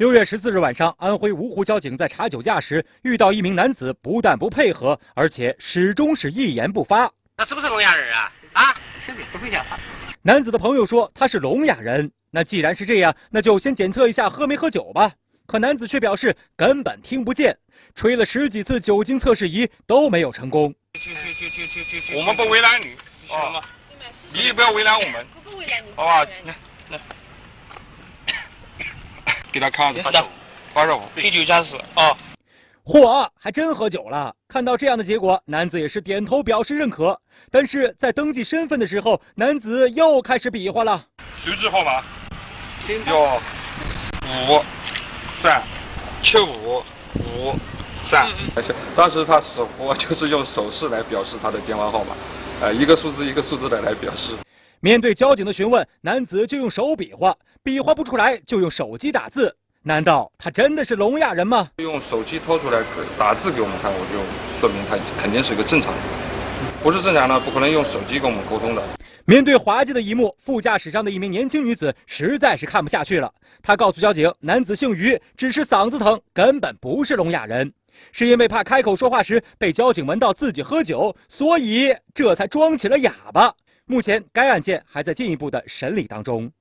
六月十四日晚上，安徽芜湖交警在查酒驾时遇到一名男子，不但不配合，而且始终是一言不发。那是不是聋哑人啊？啊，是的，不会讲话。男子的朋友说他是聋哑人。那既然是这样，那就先检测一下喝没喝酒吧。可男子却表示根本听不见，吹了十几次酒精测试仪都没有成功。去去去去去去去，我们不为难你，行吗？你也不要为难我们，不不为难你，好吧？来来。给他看着，发烧，啤酒驾驶啊！嚯，还真喝酒了！看到这样的结果，男子也是点头表示认可。但是在登记身份的时候，男子又开始比划了。手机号码：幺五三七五五三。当时他似乎就是用手势来表示他的电话号码，呃，一个数字一个数字的来表示。面对交警的询问，男子就用手比划，比划不出来就用手机打字。难道他真的是聋哑人吗？用手机掏出来打字给我们看，我就说明他肯定是一个正常人。不是正常的，不可能用手机跟我们沟通的。面对滑稽的一幕，副驾驶上的一名年轻女子实在是看不下去了。她告诉交警，男子姓于，只是嗓子疼，根本不是聋哑人，是因为怕开口说话时被交警闻到自己喝酒，所以这才装起了哑巴。目前，该案件还在进一步的审理当中。